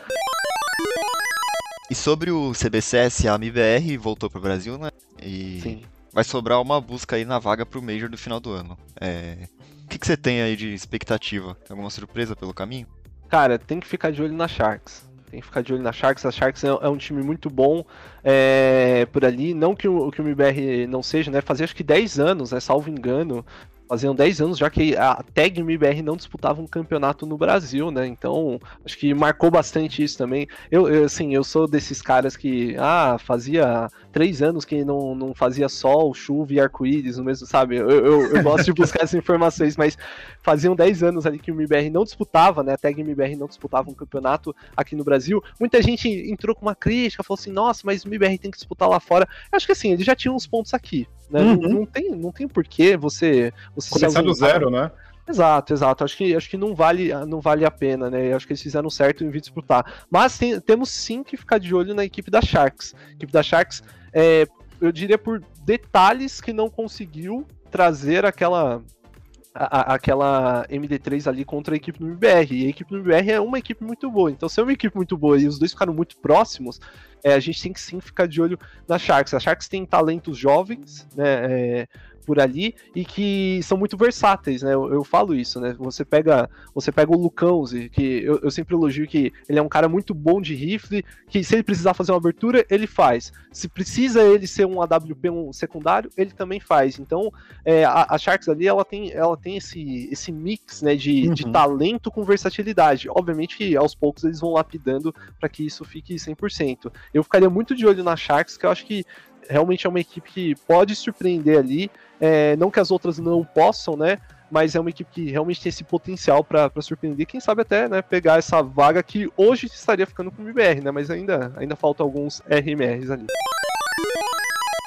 E sobre o CBCS, a MBR voltou pro Brasil, né? E Sim. vai sobrar uma busca aí na vaga pro Major do final do ano. É... O que, que você tem aí de expectativa? Tem alguma surpresa pelo caminho? Cara, tem que ficar de olho na Sharks. Tem que ficar de olho na Sharks. A Sharks é, é um time muito bom é, por ali. Não que o, que o MBR não seja, né? Fazia acho que 10 anos, né? Salvo engano, faziam 10 anos já que a Tag MBR não disputava um campeonato no Brasil, né? Então, acho que marcou bastante isso também. Eu, eu assim, eu sou desses caras que, ah, fazia três anos que não, não fazia sol, chuva e arco-íris no mesmo, sabe? Eu, eu, eu gosto de buscar essas informações, mas faziam 10 anos ali que o MBR não disputava, né? A Tag MBR não disputava um campeonato aqui no Brasil. Muita gente entrou com uma crítica, falou assim, nossa, mas o MBR tem que disputar lá fora. Eu acho que assim, ele já tinha uns pontos aqui, né? Uhum. Não, não, tem, não tem porquê você. você Começar do zero, né? Exato, exato. Acho que, acho que não, vale, não vale a pena, né? Acho que eles fizeram certo em vir disputar. Mas tem, temos sim que ficar de olho na equipe da Sharks. A equipe da Sharks, é, eu diria por detalhes que não conseguiu trazer aquela a, aquela MD3 ali contra a equipe do MBR. E a equipe do MBR é uma equipe muito boa. Então, se é uma equipe muito boa e os dois ficaram muito próximos, é, a gente tem que sim ficar de olho na Sharks. A Sharks tem talentos jovens, né? É, por ali e que são muito versáteis, né? Eu, eu, falo isso, né? Você pega, você pega o Lucãozi, que eu, eu, sempre elogio que ele é um cara muito bom de rifle, que se ele precisar fazer uma abertura, ele faz. Se precisa ele ser um AWP um secundário, ele também faz. Então, é, a, a, Sharks ali, ela tem, ela tem esse, esse mix, né, de, uhum. de talento com versatilidade. Obviamente que aos poucos eles vão lapidando para que isso fique 100%. Eu ficaria muito de olho na Sharks, que eu acho que realmente é uma equipe que pode surpreender ali. É, não que as outras não possam, né? Mas é uma equipe que realmente tem esse potencial para surpreender. Quem sabe até né, pegar essa vaga que hoje estaria ficando com o MBR, né? Mas ainda, ainda faltam alguns RMRs ali.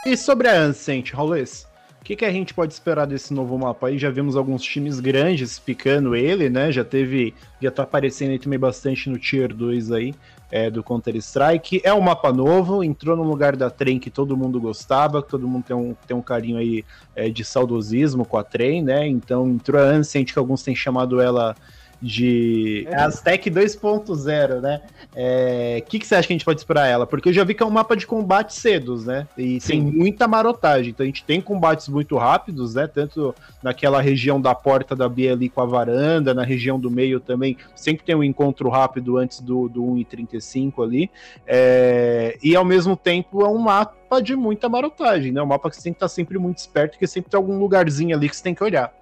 E sobre a Ancient, Raulês? O que, que, a gente pode esperar desse novo mapa aí? Já vimos alguns times grandes picando ele, né? Já teve. Já tá aparecendo aí também bastante no Tier 2 aí é, do Counter-Strike. É um mapa novo, entrou no lugar da trem que todo mundo gostava, que todo mundo tem um, tem um carinho aí é, de saudosismo com a trem, né? Então entrou a Ancient, que alguns têm chamado ela de é. Aztec 2.0, né? O é, que, que você acha que a gente pode esperar ela? Porque eu já vi que é um mapa de combate cedos, né? E Sim. tem muita marotagem. Então a gente tem combates muito rápidos, né? Tanto naquela região da porta da Bia ali com a varanda, na região do meio também. Sempre tem um encontro rápido antes do, do 1,35 ali. É, e ao mesmo tempo é um mapa de muita marotagem, né? Um mapa que você tem que estar sempre muito esperto, porque sempre tem algum lugarzinho ali que você tem que olhar.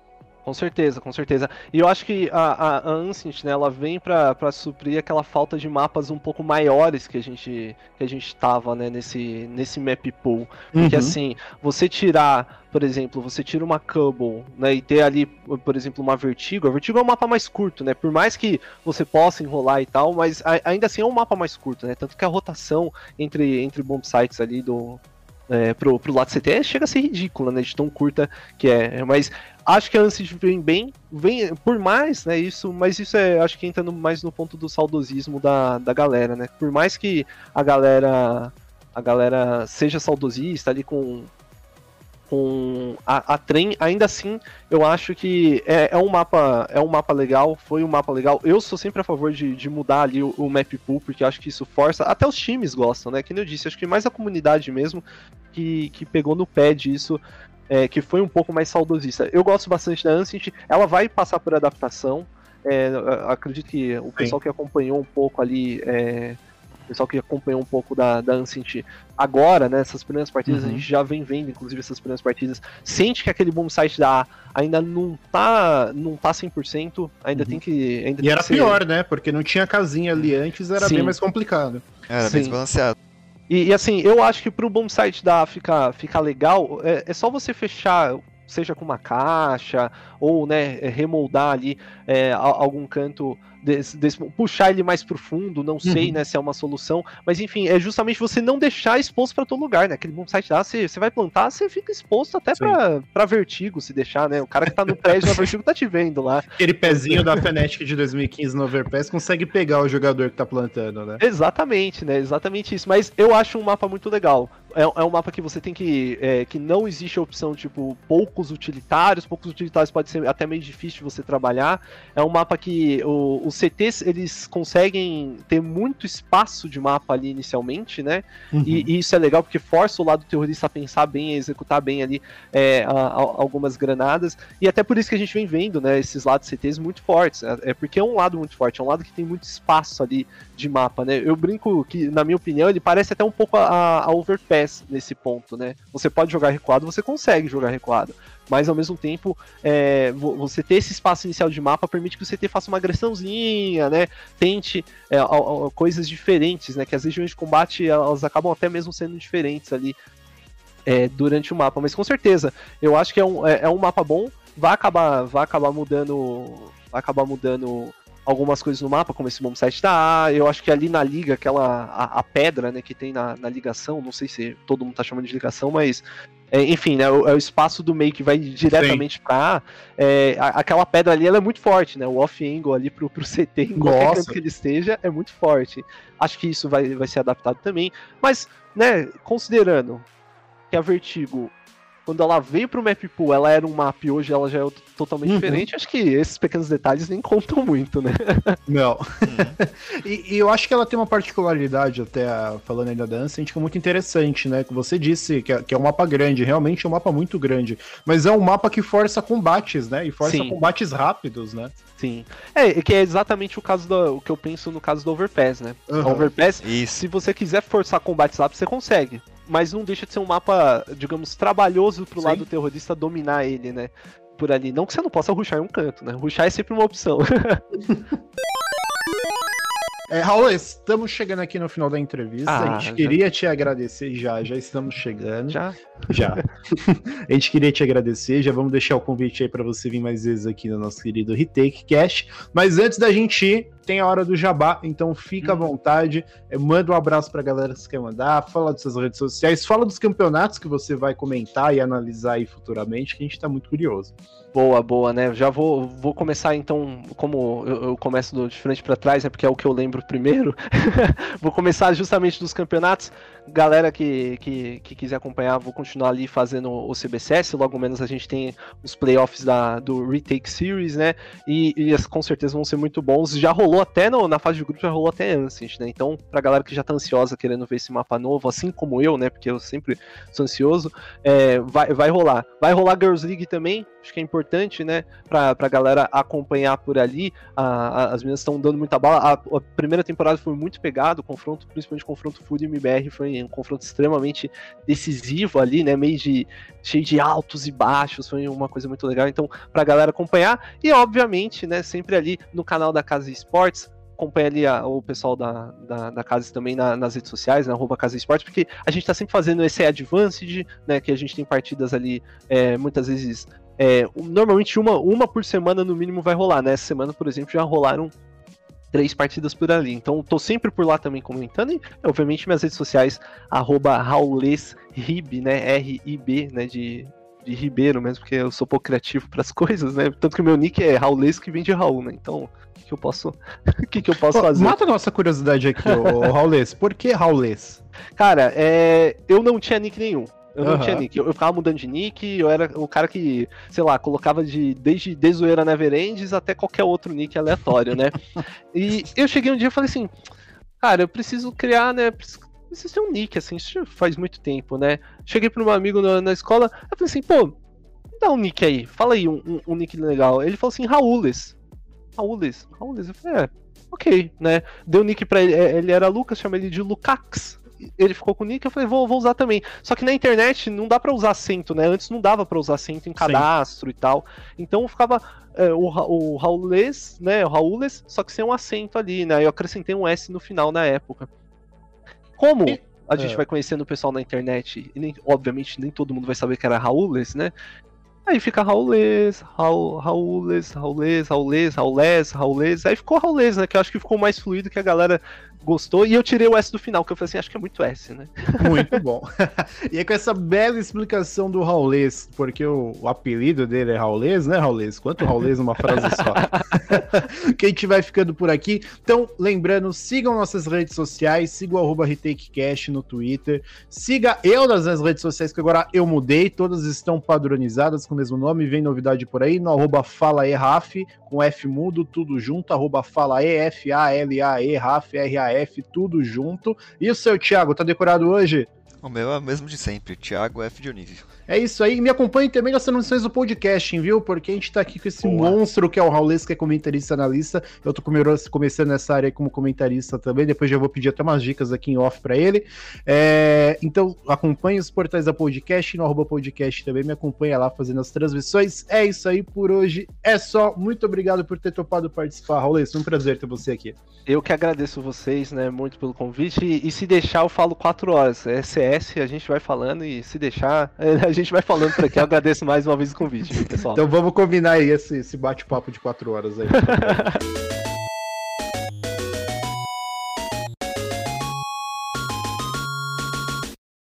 Com certeza, com certeza. E eu acho que a, a, Ancient, né, ela vem para suprir aquela falta de mapas um pouco maiores que a gente que a gente tava, né, nesse nesse map pool. Porque uhum. assim, você tirar, por exemplo, você tira uma Cubble, né, e ter ali, por exemplo, uma Vertigo. A Vertigo é um mapa mais curto, né? Por mais que você possa enrolar e tal, mas a, ainda assim é um mapa mais curto, né? Tanto que a rotação entre entre bomb sites ali do é, pro, pro lado CT chega a ser ridícula, né? De tão curta que é. Mas acho que a Ancient vem bem, vem por mais, né? Isso, mas isso é, acho que entra no, mais no ponto do saudosismo da, da galera, né? Por mais que a galera a galera seja saudosista ali com com a, a trem, ainda assim, eu acho que é, é, um mapa é um mapa legal, foi um mapa legal. Eu sou sempre a favor de, de mudar ali o, o, map pool, porque acho que isso força. Até os times gostam, né? Que eu disse, acho que mais a comunidade mesmo que, que pegou no pé disso. É, que foi um pouco mais saudosista. Eu gosto bastante da Ancient, ela vai passar por adaptação. É, acredito que o pessoal Sim. que acompanhou um pouco ali é, pessoal que acompanhou um pouco da, da Ancient agora, né, essas primeiras partidas, uhum. a gente já vem vendo, inclusive, essas primeiras partidas, sente que aquele boom site da A ainda não tá, não tá 100%, ainda uhum. tem que... Ainda e era ser... pior, né, porque não tinha casinha ali antes, era Sim. bem mais complicado. Era Sim. bem desbalanceado. E, e, assim, eu acho que pro boom site da A ficar, ficar legal, é, é só você fechar seja com uma caixa, ou né, remoldar ali é, algum canto desse, desse, puxar ele mais profundo, não sei, uhum. né, se é uma solução, mas enfim, é justamente você não deixar exposto para todo lugar, né? Aquele bom site lá, você, você vai plantar, você fica exposto até para vertigo se deixar, né? O cara que tá no prédio na vertigo tá te vendo lá. Aquele pezinho da Fnatic de 2015 no Overpass consegue pegar o jogador que tá plantando, né? Exatamente, né? Exatamente isso. Mas eu acho um mapa muito legal. É, é um mapa que você tem que. É, que não existe a opção, tipo, poucos utilitários. Poucos utilitários pode ser até meio difícil de você trabalhar. É um mapa que o, os CTs eles conseguem ter muito espaço de mapa ali inicialmente, né? Uhum. E, e, isso é legal porque força o lado terrorista a pensar bem, a executar bem ali é, a, a, algumas granadas. E até por isso que a gente vem vendo, né? Esses lados CTs muito fortes. É, é porque é um lado muito forte, é um lado que tem muito espaço ali de mapa, né? Eu brinco que, na minha opinião, ele parece até um pouco a, a Overpass nesse ponto, né? Você pode jogar recuado, você consegue jogar recuado mas ao mesmo tempo é, você ter esse espaço inicial de mapa permite que o CT faça uma agressãozinha, né? Tente é, a, a, coisas diferentes, né? Que as regiões de combate elas acabam até mesmo sendo diferentes ali é, durante o mapa, mas com certeza eu acho que é um, é, é um mapa bom, vai acabar, vai acabar mudando, vai acabar mudando algumas coisas no mapa, como esse bombsite da A. Eu acho que ali na liga, aquela a, a pedra né, que tem na, na, ligação, não sei se todo mundo tá chamando de ligação, mas é, enfim, né, é o espaço do meio que vai diretamente para A. É, aquela pedra ali ela é muito forte, né? O off-angle ali pro, pro CT, em qualquer Nossa. canto que ele esteja, é muito forte. Acho que isso vai, vai ser adaptado também. Mas, né, considerando que a Vertigo quando ela veio pro map pool, ela era um map e hoje ela já é totalmente uhum. diferente. Acho que esses pequenos detalhes nem contam muito, né? Não. Uhum. e, e, eu acho que ela tem uma particularidade, até falando ainda da Ancient, que é muito interessante, né? Que você disse que é, que é um mapa grande, realmente é um mapa muito grande. Mas é um mapa que força combates, né? E força Sim. combates rápidos, né? Sim. É, que é exatamente o caso do o que eu penso no caso do Overpass, né? Uhum. Overpass, Isso. se você quiser forçar combates rápidos, você consegue mas não deixa de ser um mapa, digamos, trabalhoso pro Sim. lado terrorista dominar ele, né? Por ali. Não que você não possa ruxar em um canto, né? Ruxar é sempre uma opção. É, Raul, estamos chegando aqui no final da entrevista. Ah, a gente já... queria te agradecer já, já estamos chegando. Já? Já. a gente queria te agradecer, já vamos deixar o convite aí para você vir mais vezes aqui no nosso querido Retake Cast. Mas antes da gente ir, tem a hora do jabá, então fica à uhum. vontade, é, manda um abraço pra galera que você quer mandar, fala das suas redes sociais, fala dos campeonatos que você vai comentar e analisar aí futuramente, que a gente tá muito curioso. Boa, boa, né? Já vou, vou começar então, como eu, eu começo do, de frente para trás, né? Porque é o que eu lembro primeiro. vou começar justamente dos campeonatos. Galera que, que, que, quiser acompanhar, vou continuar ali fazendo o CBCS. Logo menos a gente tem os playoffs da, do Retake Series, né? E, e com certeza vão ser muito bons. Já rolou até no, na fase de grupo, já rolou até antes, né? Então, pra galera que já tá ansiosa querendo ver esse mapa novo, assim como eu, né? Porque eu sempre sou ansioso, é, vai, vai rolar. Vai rolar Girls League também acho que é importante, né, pra, pra galera acompanhar por ali. A, a, as meninas estão dando muita bala. A, a, primeira temporada foi muito pegado, o confronto, principalmente o confronto Food e MBR, foi um confronto extremamente decisivo ali, né, meio de cheio de altos e baixos, foi uma coisa muito legal. Então, pra galera acompanhar, e obviamente, né, sempre ali no canal da Casa Esportes, acompanha ali a, o pessoal da, da, da Casa também na, nas redes sociais, na arroba Casa Esportes, porque a gente está sempre fazendo esse Advanced, né? Que a gente tem partidas ali é, muitas vezes é, normalmente uma, uma por semana no mínimo vai rolar, né? Essa semana, por exemplo, já rolaram três partidas por ali. Então tô sempre por lá também comentando. E, obviamente, minhas redes sociais, arroba né? R-I-B, né? De, de Ribeiro mesmo, porque eu sou pouco criativo para as coisas, né? Tanto que o meu nick é Raules que vem de Raul, né? Então, o que, eu posso, o que, que eu posso fazer? Mata a nossa curiosidade aqui, o Raules. Por que Raules? Cara, é, eu não tinha nick nenhum. Eu não uhum. tinha nick. Eu, eu, ficava mudando de nick, eu era o cara que, sei lá, colocava de desde Desoeira Neverendes até qualquer outro nick aleatório, né? e eu cheguei um dia e falei assim, cara, eu preciso criar, né? Preciso ter um nick, assim, isso faz muito tempo, né? Cheguei para um amigo na, na, escola, eu falei assim, pô, dá um nick aí, fala aí um, um, um nick legal. Ele falou assim, Raúles. Raúles, Raúles. Eu falei, é, ok, né? Deu nick pra ele, é, ele era Lucas, chama ele de Lucax ele ficou com o nick, eu falei, vou, vou usar também. Só que na internet não dá para usar acento, né? Antes não dava para usar acento em cadastro Sim. e tal. Então ficava é, o, o Raules, né? O Raules, só que sem um acento ali, né? Eu acrescentei um S no final na época. Como a gente é. vai conhecendo o pessoal na internet, e nem, obviamente nem todo mundo vai saber que era Raules, né? Aí fica Raulês, Raul, Raulês, Raulês, Raulês, Raulês, Raulês. Aí ficou Raulês, né? Que eu acho que ficou mais fluido, que a galera gostou. E eu tirei o S do final, que eu falei assim, acho que é muito S, né? Muito bom. e é com essa bela explicação do Raulês, porque o, o apelido dele é Raulês, né, Raulês? Quanto Raulês numa frase só? que a gente vai ficando por aqui. Então, lembrando, sigam nossas redes sociais, siga o arroba RetakeCast no Twitter, siga eu nas minhas redes sociais, que agora eu mudei, todas estão padronizadas com o mesmo nome, vem novidade por aí, no arroba FalaERAF, com F mudo, tudo junto, arroba FalaE, F-A-L-A-E, RAF, R-A F, tudo junto. E o seu, Thiago, tá decorado hoje? O meu é o mesmo de sempre, Thiago F. Dionísio. É isso aí. Me acompanhe também nas transmissões do podcast, viu? Porque a gente tá aqui com esse Boa. monstro que é o Raulês, que é comentarista analista. Eu tô começando nessa área como comentarista também. Depois já vou pedir até umas dicas aqui em off para ele. É... Então, acompanhe os portais da podcast, no arroba podcast também. Me acompanha lá fazendo as transmissões. É isso aí por hoje. É só. Muito obrigado por ter topado participar, Raulês. Foi um prazer ter você aqui. Eu que agradeço vocês, né, muito pelo convite. E, e se deixar, eu falo quatro horas. É CS, a gente vai falando e se deixar, a gente gente vai falando por aqui. Eu agradeço mais uma vez o convite, pessoal. Então vamos combinar aí esse, esse bate-papo de quatro horas aí.